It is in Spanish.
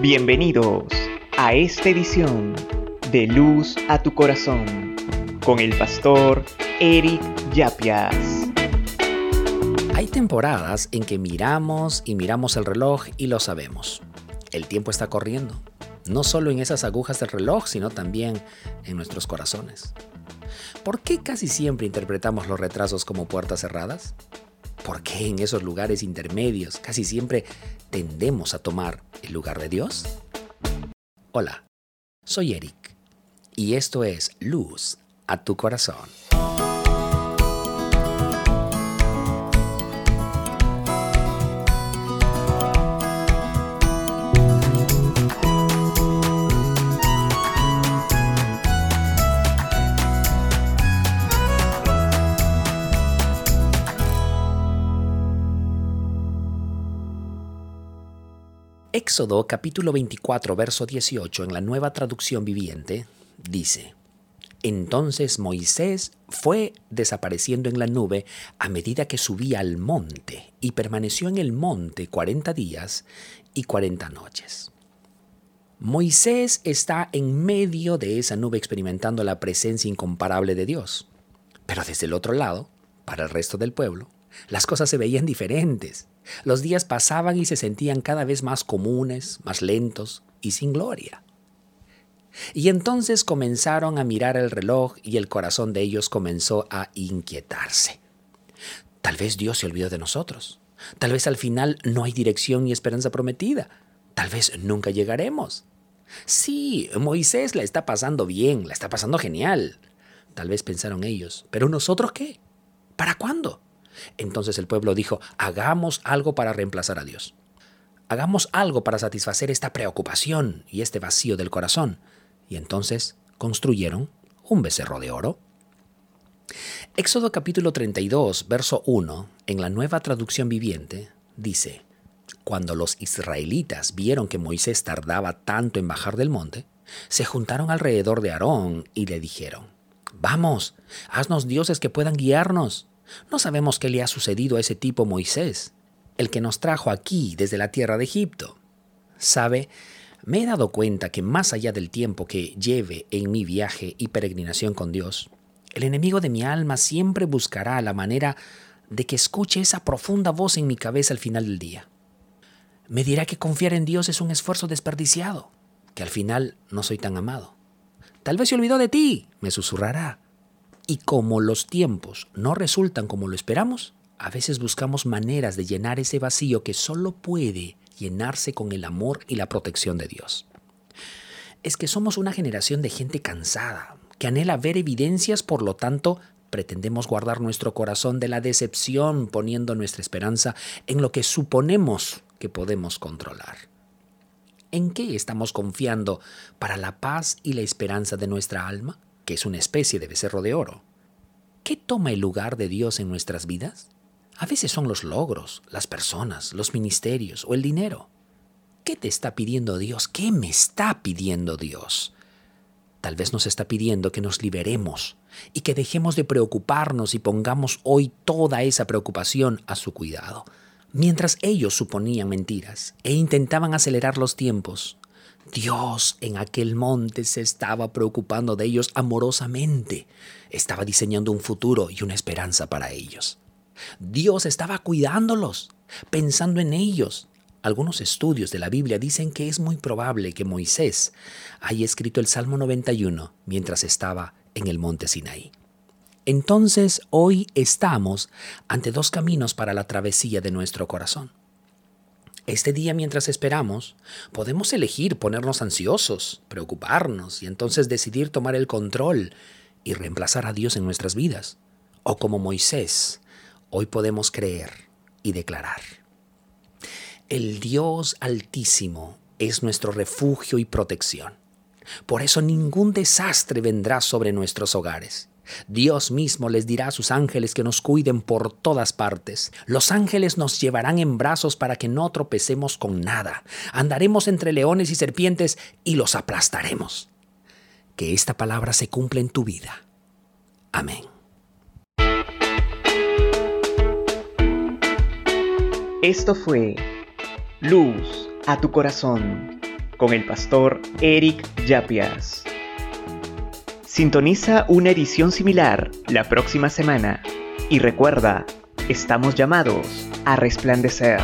Bienvenidos a esta edición de Luz a tu Corazón con el pastor Eric Yapias. Hay temporadas en que miramos y miramos el reloj y lo sabemos. El tiempo está corriendo, no solo en esas agujas del reloj, sino también en nuestros corazones. ¿Por qué casi siempre interpretamos los retrasos como puertas cerradas? ¿Por qué en esos lugares intermedios casi siempre tendemos a tomar el lugar de Dios? Hola, soy Eric y esto es Luz a tu corazón. Éxodo capítulo 24, verso 18 en la nueva traducción viviente dice, Entonces Moisés fue desapareciendo en la nube a medida que subía al monte y permaneció en el monte 40 días y 40 noches. Moisés está en medio de esa nube experimentando la presencia incomparable de Dios. Pero desde el otro lado, para el resto del pueblo, las cosas se veían diferentes. Los días pasaban y se sentían cada vez más comunes, más lentos y sin gloria. Y entonces comenzaron a mirar el reloj y el corazón de ellos comenzó a inquietarse. Tal vez Dios se olvidó de nosotros. Tal vez al final no hay dirección ni esperanza prometida. Tal vez nunca llegaremos. Sí, Moisés la está pasando bien, la está pasando genial. Tal vez pensaron ellos, pero nosotros qué? ¿Para cuándo? Entonces el pueblo dijo, hagamos algo para reemplazar a Dios. Hagamos algo para satisfacer esta preocupación y este vacío del corazón. Y entonces construyeron un becerro de oro. Éxodo capítulo 32, verso 1, en la nueva traducción viviente, dice, Cuando los israelitas vieron que Moisés tardaba tanto en bajar del monte, se juntaron alrededor de Aarón y le dijeron, Vamos, haznos dioses que puedan guiarnos. No sabemos qué le ha sucedido a ese tipo Moisés, el que nos trajo aquí desde la tierra de Egipto. Sabe, me he dado cuenta que más allá del tiempo que lleve en mi viaje y peregrinación con Dios, el enemigo de mi alma siempre buscará la manera de que escuche esa profunda voz en mi cabeza al final del día. Me dirá que confiar en Dios es un esfuerzo desperdiciado, que al final no soy tan amado. Tal vez se olvidó de ti, me susurrará. Y como los tiempos no resultan como lo esperamos, a veces buscamos maneras de llenar ese vacío que solo puede llenarse con el amor y la protección de Dios. Es que somos una generación de gente cansada, que anhela ver evidencias, por lo tanto, pretendemos guardar nuestro corazón de la decepción poniendo nuestra esperanza en lo que suponemos que podemos controlar. ¿En qué estamos confiando para la paz y la esperanza de nuestra alma? Que es una especie de becerro de oro. ¿Qué toma el lugar de Dios en nuestras vidas? A veces son los logros, las personas, los ministerios o el dinero. ¿Qué te está pidiendo Dios? ¿Qué me está pidiendo Dios? Tal vez nos está pidiendo que nos liberemos y que dejemos de preocuparnos y pongamos hoy toda esa preocupación a su cuidado. Mientras ellos suponían mentiras e intentaban acelerar los tiempos, Dios en aquel monte se estaba preocupando de ellos amorosamente. Estaba diseñando un futuro y una esperanza para ellos. Dios estaba cuidándolos, pensando en ellos. Algunos estudios de la Biblia dicen que es muy probable que Moisés haya escrito el Salmo 91 mientras estaba en el monte Sinaí. Entonces hoy estamos ante dos caminos para la travesía de nuestro corazón. Este día mientras esperamos, podemos elegir ponernos ansiosos, preocuparnos y entonces decidir tomar el control y reemplazar a Dios en nuestras vidas. O como Moisés, hoy podemos creer y declarar. El Dios altísimo es nuestro refugio y protección. Por eso ningún desastre vendrá sobre nuestros hogares. Dios mismo les dirá a sus ángeles que nos cuiden por todas partes. Los ángeles nos llevarán en brazos para que no tropecemos con nada. Andaremos entre leones y serpientes y los aplastaremos. Que esta palabra se cumpla en tu vida. Amén. Esto fue Luz a tu corazón con el pastor Eric Yapias. Sintoniza una edición similar la próxima semana y recuerda, estamos llamados a resplandecer.